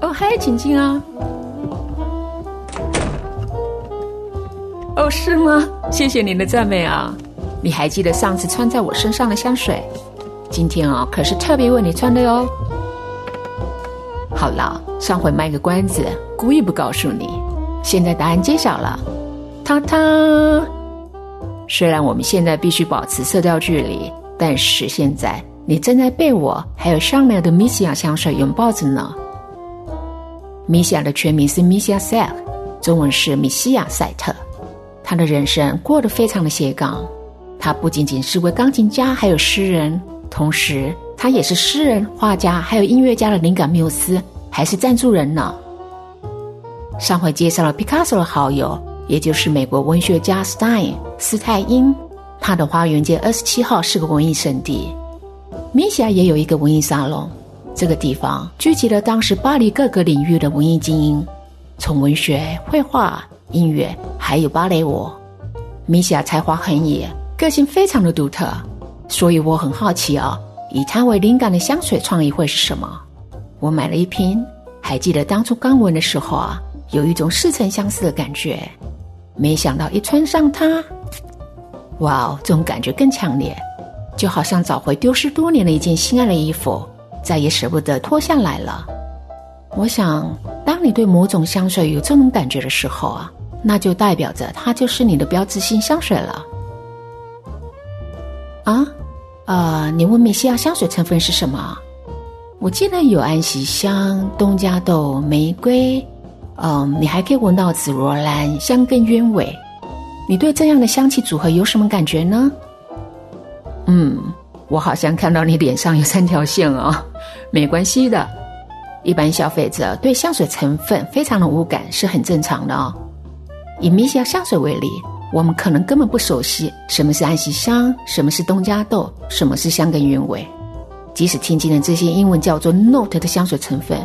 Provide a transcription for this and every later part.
哦，嗨，晴晴啊。哦，是吗？谢谢您的赞美啊！你还记得上次穿在我身上的香水？今天啊，可是特别为你穿的哟。好了，上回卖个关子，故意不告诉你。现在答案揭晓了，他他。虽然我们现在必须保持色调距离，但是现在你正在被我还有香奈儿的米西亚香水拥抱着呢。米西亚的全名是米西亚塞尔，中文是米西亚赛特。他的人生过得非常的斜杠，他不仅仅是位钢琴家，还有诗人，同时他也是诗人、画家，还有音乐家的灵感缪斯，还是赞助人呢。上回介绍了毕卡索的好友，也就是美国文学家 Stein 斯泰因，他的花园街二十七号是个文艺圣地。米西亚也有一个文艺沙龙，这个地方聚集了当时巴黎各个领域的文艺精英，从文学、绘画。音乐还有芭蕾舞，米西亚才华横溢，个性非常的独特，所以我很好奇啊，以他为灵感的香水创意会是什么？我买了一瓶，还记得当初刚闻的时候啊，有一种似曾相识的感觉，没想到一穿上它，哇哦，这种感觉更强烈，就好像找回丢失多年的一件心爱的衣服，再也舍不得脱下来了。我想，当你对某种香水有这种感觉的时候啊。那就代表着它就是你的标志性香水了。啊，呃，你问米西亚香水成分是什么？我记得有安息香、东加豆、玫瑰，嗯，你还可以闻到紫罗兰、香根鸢尾。你对这样的香气组合有什么感觉呢？嗯，我好像看到你脸上有三条线哦。没关系的，一般消费者对香水成分非常的无感是很正常的哦。以米西亚香水为例，我们可能根本不熟悉什么是安息香，什么是东加豆，什么是香根鸢尾。即使听见了这些英文叫做 note 的香水成分，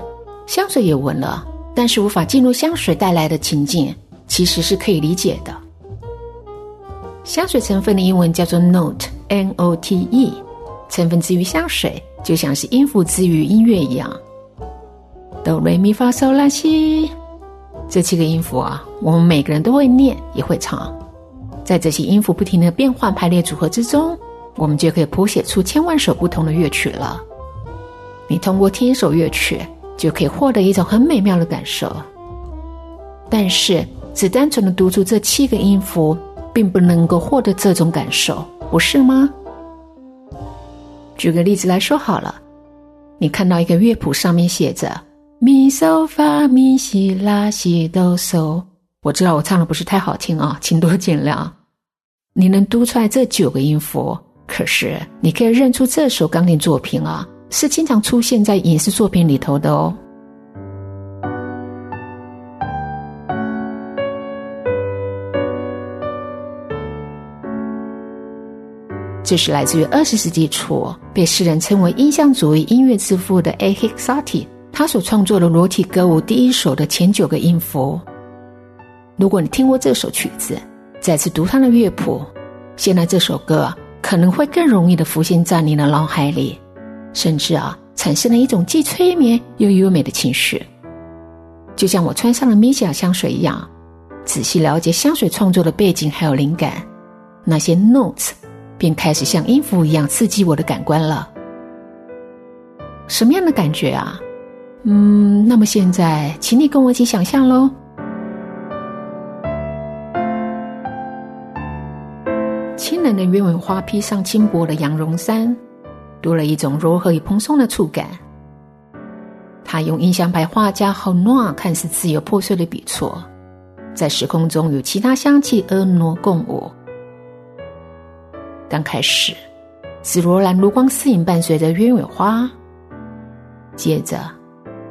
香水也闻了，但是无法进入香水带来的情境，其实是可以理解的。香水成分的英文叫做 note N O T E，成分之于香水，就像是音符之于音乐一样。哆来咪发嗦拉西。这七个音符啊，我们每个人都会念，也会唱。在这些音符不停的变换排列组合之中，我们就可以谱写出千万首不同的乐曲了。你通过听一首乐曲，就可以获得一种很美妙的感受。但是，只单纯的读出这七个音符，并不能够获得这种感受，不是吗？举个例子来说好了，你看到一个乐谱上面写着。咪嗦发咪西拉西哆嗦，我知道我唱的不是太好听啊，请多见谅。你能读出来这九个音符，可是你可以认出这首钢琴作品啊，是经常出现在影视作品里头的哦。这是来自于二十世纪初，被世人称为印象主义音乐之父的 A. Hixati。他所创作的裸体歌舞第一首的前九个音符，如果你听过这首曲子，再次读它的乐谱，现在这首歌可能会更容易的浮现在你的脑海里，甚至啊，产生了一种既催眠又优美的情绪，就像我穿上了米西亚香水一样。仔细了解香水创作的背景还有灵感，那些 notes 便开始像音符一样刺激我的感官了。什么样的感觉啊？嗯，那么现在，请你跟我一起想象喽。清冷的鸢尾花披上轻薄的羊绒衫，多了一种柔和与蓬松的触感。他用印象派画家好诺看似自由破碎的笔触，在时空中与其他香气婀娜共舞。刚开始，紫罗兰如光似影，伴随着鸢尾花，接着。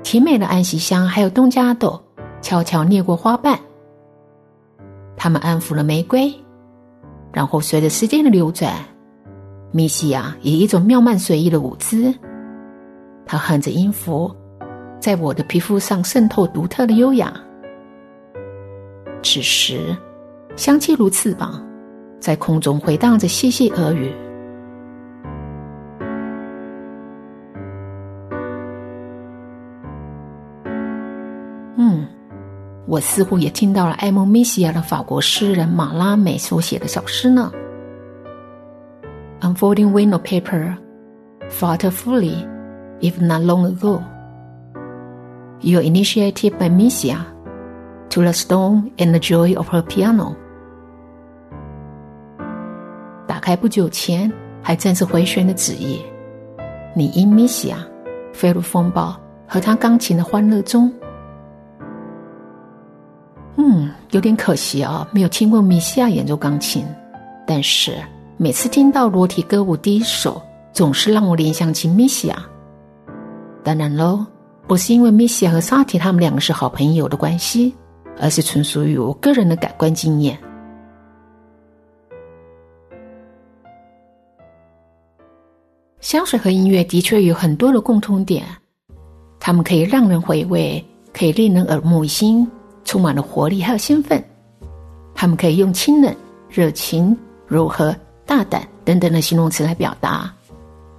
甜美的安息香，还有东加豆，悄悄掠过花瓣。它们安抚了玫瑰，然后随着时间的流转，米西亚以一种妙曼随意的舞姿，它哼着音符，在我的皮肤上渗透独特的优雅。此时，香气如翅膀，在空中回荡着细细耳语。嗯，我似乎也听到了艾蒙米西亚的法国诗人马拉美所写的小诗呢。Unfolding window paper, flutterfully, if not long ago, you initiated by Misia to the stone and the joy of her piano. 开不久前还正是回旋的纸页，你因米西亚飞入风暴和他钢琴的欢乐中。嗯，有点可惜啊，没有听过米西亚演奏钢琴。但是每次听到裸体歌舞第一首，总是让我联想起米西亚。当然喽，不是因为米西亚和萨提他们两个是好朋友的关系，而是纯属于我个人的感官经验。香水和音乐的确有很多的共通点，它们可以让人回味，可以令人耳目一新，充满了活力还有兴奋。它们可以用清冷、热情、柔和、大胆等等的形容词来表达，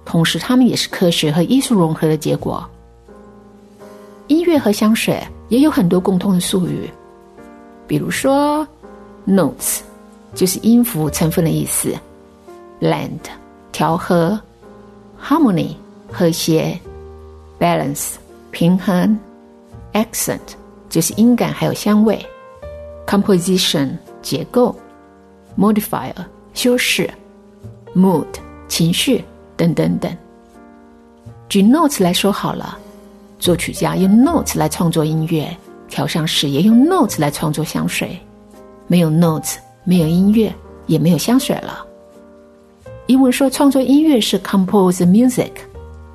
同时它们也是科学和艺术融合的结果。音乐和香水也有很多共通的术语，比如说，notes 就是音符成分的意思，blend 调和。Harmony 和谐，balance 平衡，accent 就是音感还有香味，composition 结构，modifier 修饰，mood 情绪等等等。举 notes 来说好了，作曲家用 notes 来创作音乐，调香师也用 notes 来创作香水。没有 notes，没有音乐，也没有香水了。英文说创作音乐是 compose music，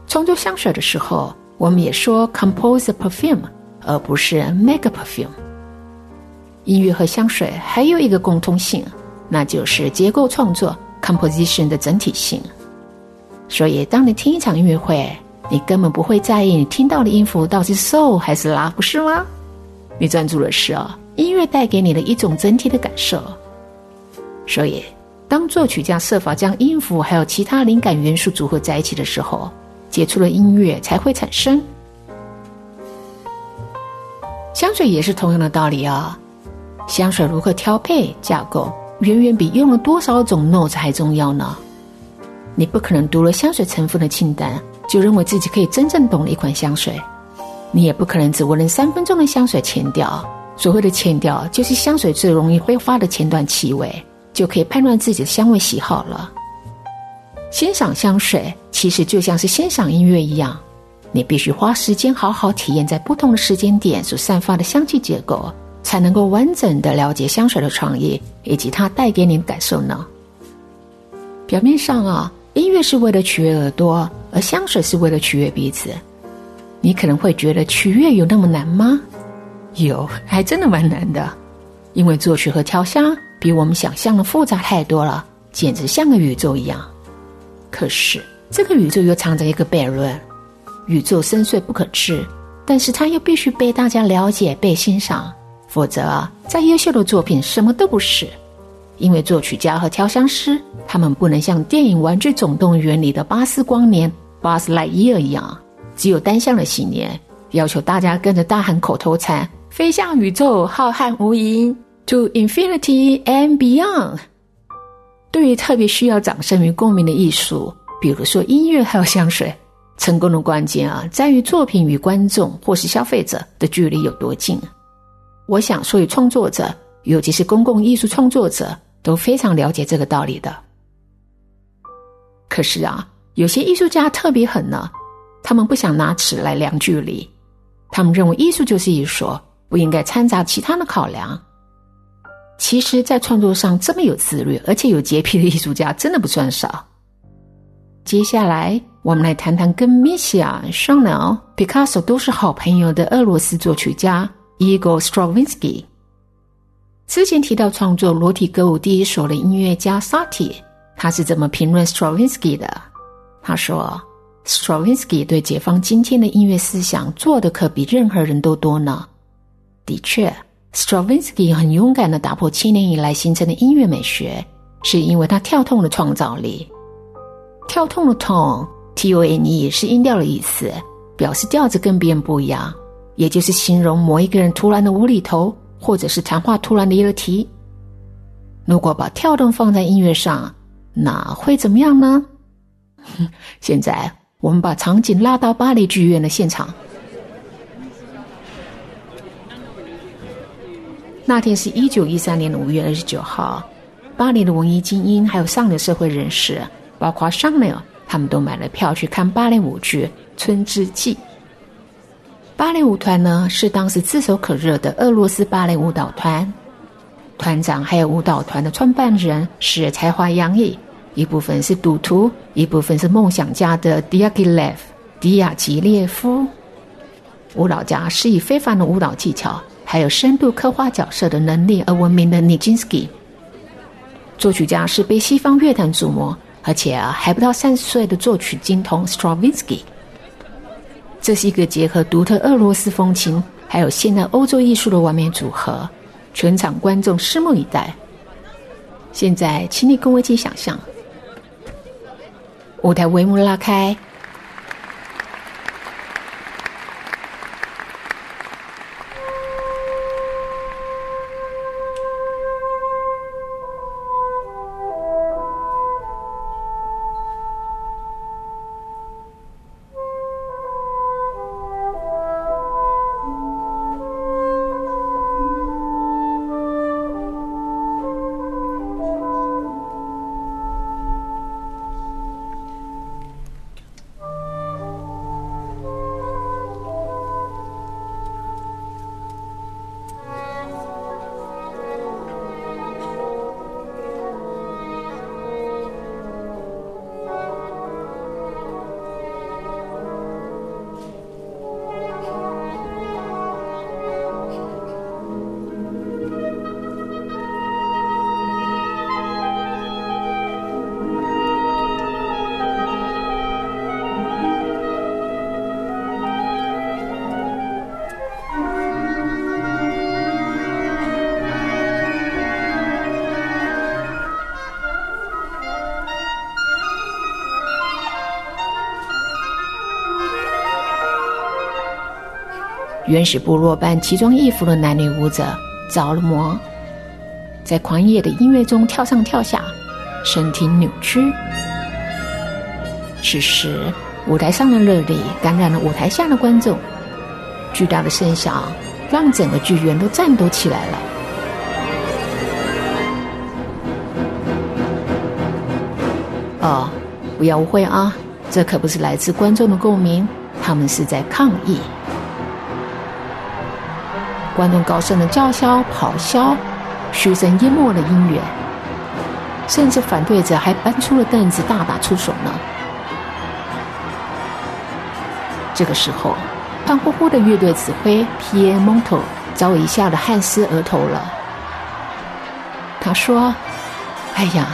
创作香水的时候，我们也说 compose perfume，而不是 make perfume。音乐和香水还有一个共通性，那就是结构创作 composition 的整体性。所以，当你听一场音乐会，你根本不会在意你听到的音符到底是 so 还是 la，不是吗？你专注的是啊，音乐带给你的一种整体的感受。所以。当作曲家设法将音符还有其他灵感元素组合在一起的时候，解出了音乐才会产生。香水也是同样的道理啊，香水如何调配架构，远远比用了多少种 notes 还重要呢。你不可能读了香水成分的清单，就认为自己可以真正懂了一款香水。你也不可能只闻了三分钟的香水前调，所谓的前调就是香水最容易挥发的前段气味。就可以判断自己的香味喜好了。欣赏香水其实就像是欣赏音乐一样，你必须花时间好好体验在不同的时间点所散发的香气结构，才能够完整的了解香水的创意以及它带给你的感受呢。表面上啊，音乐是为了取悦耳朵，而香水是为了取悦鼻子。你可能会觉得取悦有那么难吗？有，还真的蛮难的，因为作曲和调香。比我们想象的复杂太多了，简直像个宇宙一样。可是这个宇宙又藏着一个悖论：宇宙深邃不可知，但是它又必须被大家了解、被欣赏，否则再优秀的作品什么都不是。因为作曲家和调香师，他们不能像电影《玩具总动员》里的巴斯光年巴斯莱伊尔一样，只有单向的信念，要求大家跟着大喊口头禅：“飞向宇宙，浩瀚无垠。” To infinity and beyond。对于特别需要掌声与共鸣的艺术，比如说音乐还有香水，成功的关键啊，在于作品与观众或是消费者的距离有多近。我想，所有创作者，尤其是公共艺术创作者，都非常了解这个道理的。可是啊，有些艺术家特别狠呢，他们不想拿尺来量距离，他们认为艺术就是艺术，不应该掺杂其他的考量。其实，在创作上这么有自律而且有洁癖的艺术家，真的不算少。接下来，我们来谈谈跟米西亚、香奈儿、毕卡索都是好朋友的俄罗斯作曲家 Igor Stravinsky。之前提到创作裸体歌舞第一首的音乐家 Sati，他是怎么评论 Stravinsky 的？他说：“Stravinsky 对解放今天的音乐思想做的可比任何人都多呢。”的确。Stravinsky 很勇敢的打破七年以来形成的音乐美学，是因为他跳痛的创造力。跳痛的 tone，T O N E 是音调的意思，表示调子跟别人不一样。也就是形容某一个人突然的无厘头，或者是谈话突然的一个题。如果把跳动放在音乐上，那会怎么样呢？现在我们把场景拉到巴黎剧院的现场。那天是一九一三年的五月二十九号，巴黎的文艺精英还有上流社会人士，包括上流，他们都买了票去看芭蕾舞剧《春之祭》。芭蕾舞团呢，是当时炙手可热的俄罗斯芭蕾舞蹈团。团长还有舞蹈团的创办人是才华洋溢，一部分是赌徒，一部分是梦想家的迪亚吉列夫。迪亚吉列夫，舞蹈家是以非凡的舞蹈技巧，还有深度刻画角色的能力而闻名的 Nijinsky，。作曲家是被西方乐坛瞩目，而且啊还不到三十岁的作曲精通 Stravinsky。这是一个结合独特俄罗斯风情，还有现代欧洲艺术的完美组合。全场观众拭目以待。现在，请你跟我一起想象，舞台帷幕拉开。原始部落般奇装异服的男女舞者着了魔，在狂野的音乐中跳上跳下，身体扭曲。此时，舞台上的热力感染了舞台下的观众，巨大的声响让整个剧院都颤抖起来了。哦，不要误会啊，这可不是来自观众的共鸣，他们是在抗议。观众高声的叫嚣、咆哮，嘘声淹没了音乐，甚至反对者还搬出了凳子大打出手呢。这个时候，胖乎乎的乐队指挥皮耶蒙托早已吓得汗湿额头了。他说：“哎呀，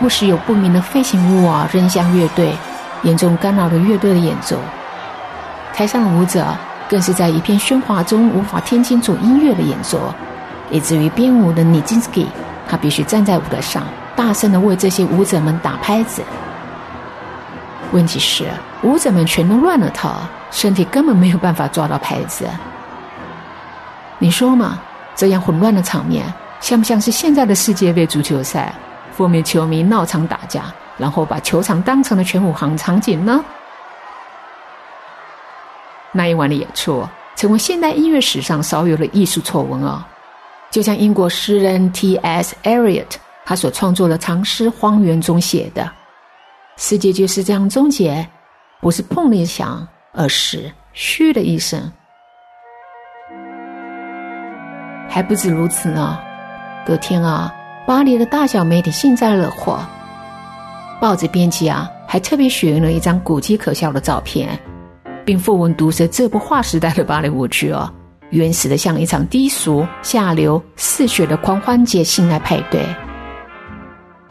不时有不明的飞行物啊扔向乐队，严重干扰了乐队的演奏。台上的舞者。”更是在一片喧哗中无法听清楚音乐的演奏，以至于编舞的尼金斯基，他必须站在舞台上，大声的为这些舞者们打拍子。问题是，舞者们全都乱了套，身体根本没有办法抓到拍子。你说嘛？这样混乱的场面，像不像是现在的世界杯足球赛，负面球迷闹场打架，然后把球场当成了全武行场景呢？那一晚的演出成为现代音乐史上少有的艺术丑闻哦！就像英国诗人 T.S. Eliot 他所创作的长诗《荒原》中写的：“世界就是这样终结，不是砰的一响，而是嘘的一声。”还不止如此呢！隔天啊，巴黎的大小媒体幸灾乐祸，报纸编辑啊还特别选用了一张古迹可笑的照片。并附文毒舌这部划时代的芭蕾舞剧哦，原始的像一场低俗、下流、嗜血的狂欢节性爱派对。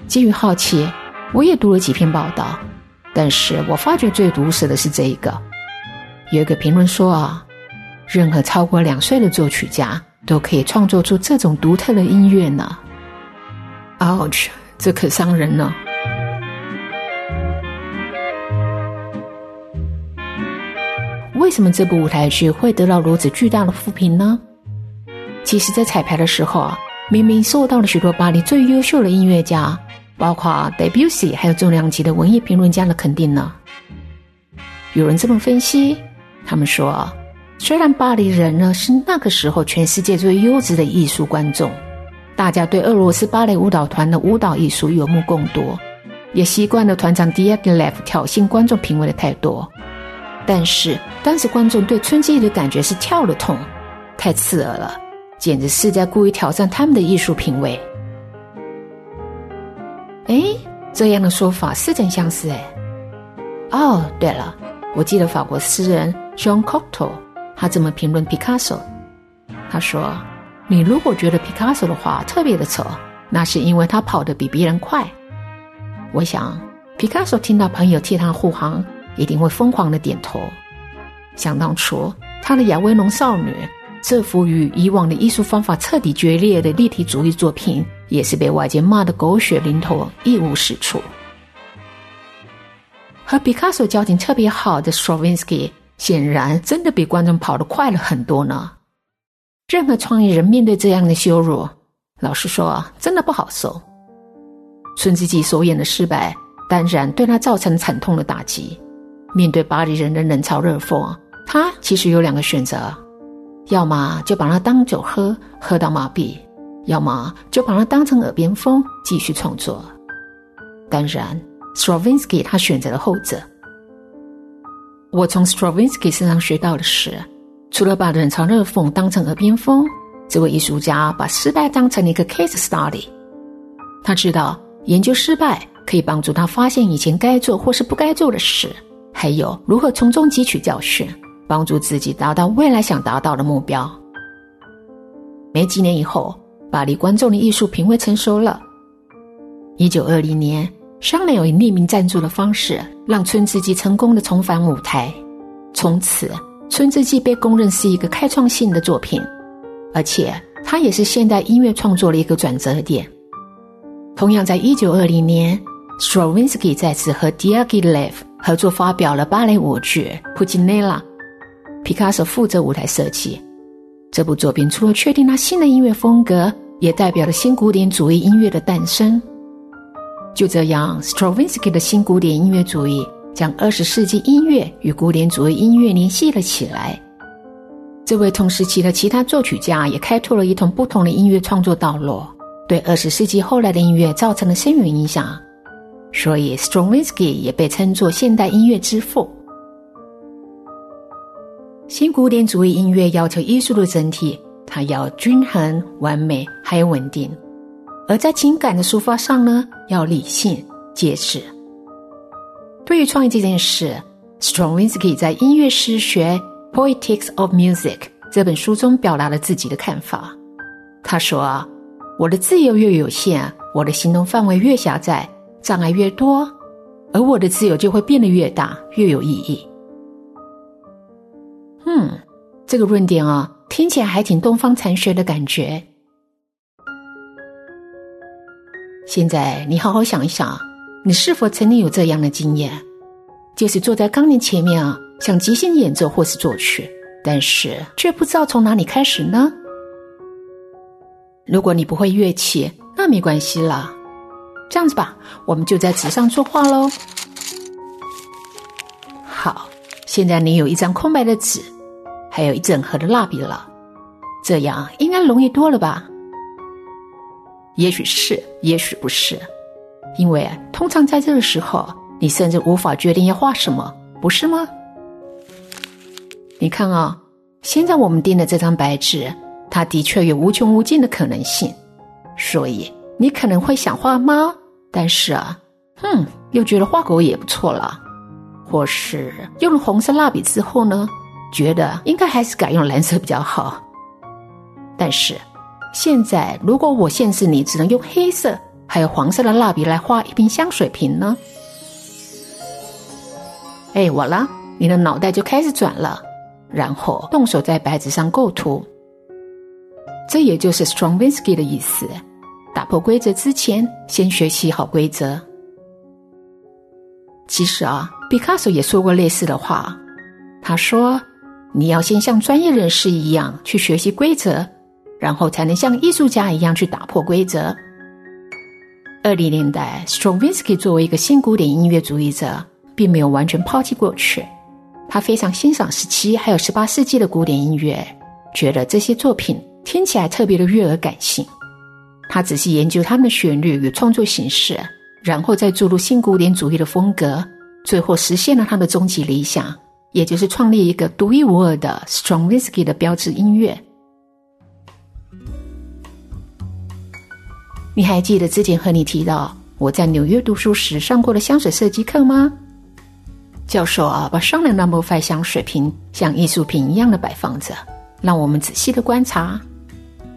基于好奇，我也读了几篇报道，但是我发觉最毒舌的是这一个。有一个评论说啊，任何超过两岁的作曲家都可以创作出这种独特的音乐呢。Ouch，这可伤人呢。为什么这部舞台剧会得到如此巨大的负评呢？其实，在彩排的时候啊，明明受到了许多巴黎最优秀的音乐家，包括 Debussy，还有重量级的文艺评论家的肯定呢。有人这么分析，他们说，虽然巴黎人呢是那个时候全世界最优质的艺术观众，大家对俄罗斯芭蕾舞蹈团的舞蹈艺术有目共睹，也习惯了团长 Diaghilev 挑衅观众评委的态度。但是当时观众对春季的感觉是跳了痛，太刺耳了，简直是在故意挑战他们的艺术品味。哎，这样的说法似曾相识哎。哦，对了，我记得法国诗人 Jean Cocteau 他这么评论 Picasso，他说：“你如果觉得 Picasso 的画特别的丑，那是因为他跑得比别人快。”我想，Picasso 听到朋友替他护航。一定会疯狂的点头。想当初，他的《亚威农少女》这幅与以往的艺术方法彻底决裂的立体主义作品，也是被外界骂得狗血淋头、一无是处。和毕卡索交情特别好的 Stravinsky，显然真的比观众跑得快了很多呢。任何创意人面对这样的羞辱，老实说，真的不好受。孙自己首演的失败，当然对他造成惨痛的打击。面对巴黎人的冷嘲热讽，他其实有两个选择：要么就把它当酒喝，喝到麻痹；要么就把它当成耳边风，继续创作。当然，Stravinsky 他选择了后者。我从 Stravinsky 身上学到的是，除了把冷嘲热讽当成耳边风，这位艺术家把失败当成了一个 case study。他知道研究失败可以帮助他发现以前该做或是不该做的事。还有如何从中汲取教训，帮助自己达到未来想达到的目标。没几年以后，巴黎观众的艺术品味成熟了。一九二零年，商人以匿名赞助的方式，让春之祭成功的重返舞台。从此，春之祭被公认是一个开创性的作品，而且它也是现代音乐创作的一个转折点。同样，在一九二零年，Stravinsky 再次和 Diaghilev。合作发表了芭蕾舞剧《普吉内拉》，皮卡索负责舞台设计。这部作品除了确定了新的音乐风格，也代表了新古典主义音乐的诞生。就这样，Stravinsky 的新古典音乐主义将二十世纪音乐与古典主义音乐联系了起来。这位同时期的其他作曲家也开拓了一同不同的音乐创作道路，对二十世纪后来的音乐造成了深远影响。所以，Stravinsky 也被称作现代音乐之父。新古典主义音乐要求艺术的整体，它要均衡、完美，还有稳定；而在情感的抒发上呢，要理性、节制。对于创意这件事，Stravinsky 在《音乐诗学 （Poetics of Music）》这本书中表达了自己的看法。他说：“我的自由越有限，我的行动范围越狭窄。”障碍越多，而我的自由就会变得越大，越有意义。嗯，这个论点啊，听起来还挺东方禅学的感觉。现在你好好想一想，你是否曾经有这样的经验，就是坐在钢琴前面啊，想即兴演奏或是作曲，但是却不知道从哪里开始呢？如果你不会乐器，那没关系了。这样子吧，我们就在纸上作画喽。好，现在你有一张空白的纸，还有一整盒的蜡笔了，这样应该容易多了吧？也许是，也许不是，因为通常在这个时候，你甚至无法决定要画什么，不是吗？你看啊，现在我们订的这张白纸，它的确有无穷无尽的可能性，所以。你可能会想画猫，但是啊，哼，又觉得画狗也不错了。或是用了红色蜡笔之后呢，觉得应该还是改用蓝色比较好。但是现在，如果我限制你只能用黑色还有黄色的蜡笔来画一瓶香水瓶呢？哎，我了，你的脑袋就开始转了，然后动手在白纸上构图。这也就是 Stravinsky 的意思。打破规则之前，先学习好规则。其实啊，毕卡索也说过类似的话。他说：“你要先像专业人士一样去学习规则，然后才能像艺术家一样去打破规则。二零年代，Stravinsky 作为一个新古典音乐主义者，并没有完全抛弃过去。他非常欣赏十七还有十八世纪的古典音乐，觉得这些作品听起来特别的悦耳感性。他仔细研究他们的旋律与创作形式，然后再注入新古典主义的风格，最后实现了他的终极理想。也就是创立一个独一无二的 Strongwhisky 的标志音乐。你还记得之前和你提到我在纽约读书时上过的香水设计课吗？教授啊，把双人 Number Five 香水瓶像艺术品一样的摆放着，让我们仔细的观察。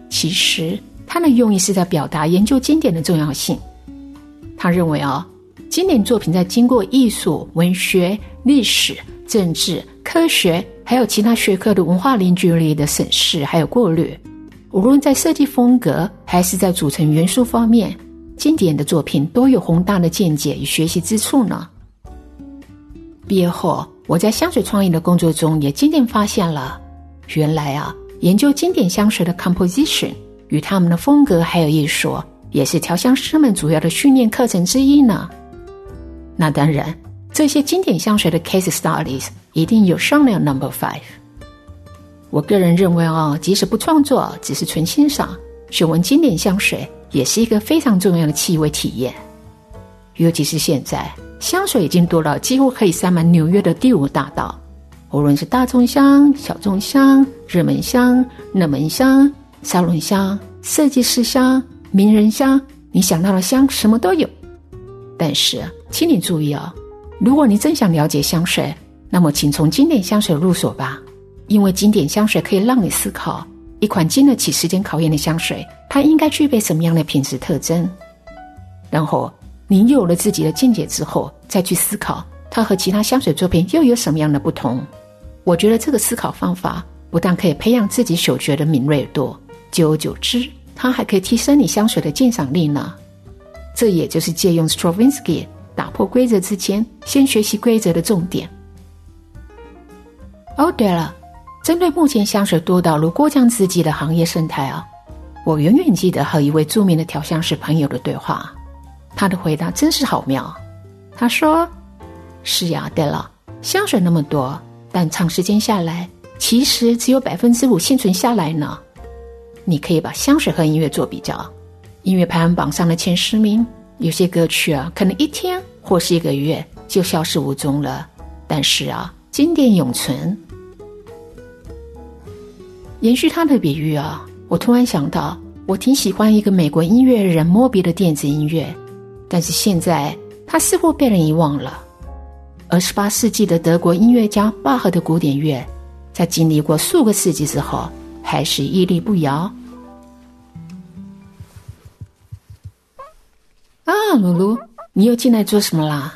其实他的用意是在表达研究经典的重要性。他认为啊，经典作品在经过艺术、文学、历史。政治、科学，还有其他学科的文化凝聚力的审视，还有过滤，无论在设计风格还是在组成元素方面，经典的作品都有宏大的见解与学习之处呢。毕业后，我在香水创意的工作中也渐渐发现了，原来啊，研究经典香水的 composition 与他们的风格还有艺术，也是调香师们主要的训练课程之一呢。那当然。这些经典香水的 case studies 一定有商量 number five。我个人认为哦，即使不创作，只是纯欣赏，选闻经典香水也是一个非常重要的气味体验。尤其是现在，香水已经多到几乎可以塞满纽约的第五大道。无论是大众香、小众香、热门香、冷门香、沙龙香、设计师香、名人香，你想到的香什么都有。但是，请你注意哦。如果你真想了解香水，那么请从经典香水入手吧，因为经典香水可以让你思考一款经得起时间考验的香水，它应该具备什么样的品质特征。然后，你有了自己的见解之后，再去思考它和其他香水作品又有什么样的不同。我觉得这个思考方法不但可以培养自己嗅觉的敏锐度，久而久之，它还可以提升你香水的鉴赏力呢。这也就是借用 Stravinsky。打破规则之前，先学习规则的重点。哦，对了，针对目前香水多到如过江之鲫的行业生态啊，我永远记得和一位著名的调香师朋友的对话。他的回答真是好妙。他说：“是呀，对了，香水那么多，但长时间下来，其实只有百分之五幸存下来呢。你可以把香水和音乐做比较，音乐排行榜上的前十名。”有些歌曲啊，可能一天或是一个月就消失无踪了，但是啊，经典永存。延续他的比喻啊，我突然想到，我挺喜欢一个美国音乐人莫比的电子音乐，但是现在他似乎被人遗忘了。而十八世纪的德国音乐家巴赫的古典乐，在经历过数个世纪之后，还是屹立不摇。露露，你又进来做什么啦？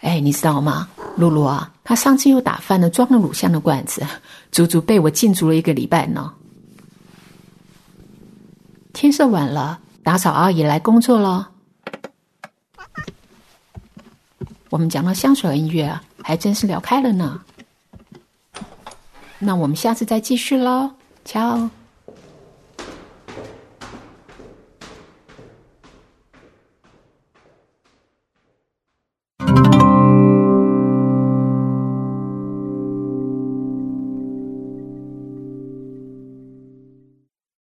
哎，你知道吗，露露啊，他上次又打翻了装了乳香的罐子，足足被我禁足了一个礼拜呢。天色晚了，打扫阿姨来工作了。我们讲到香水音乐，还真是聊开了呢。那我们下次再继续喽，瞧。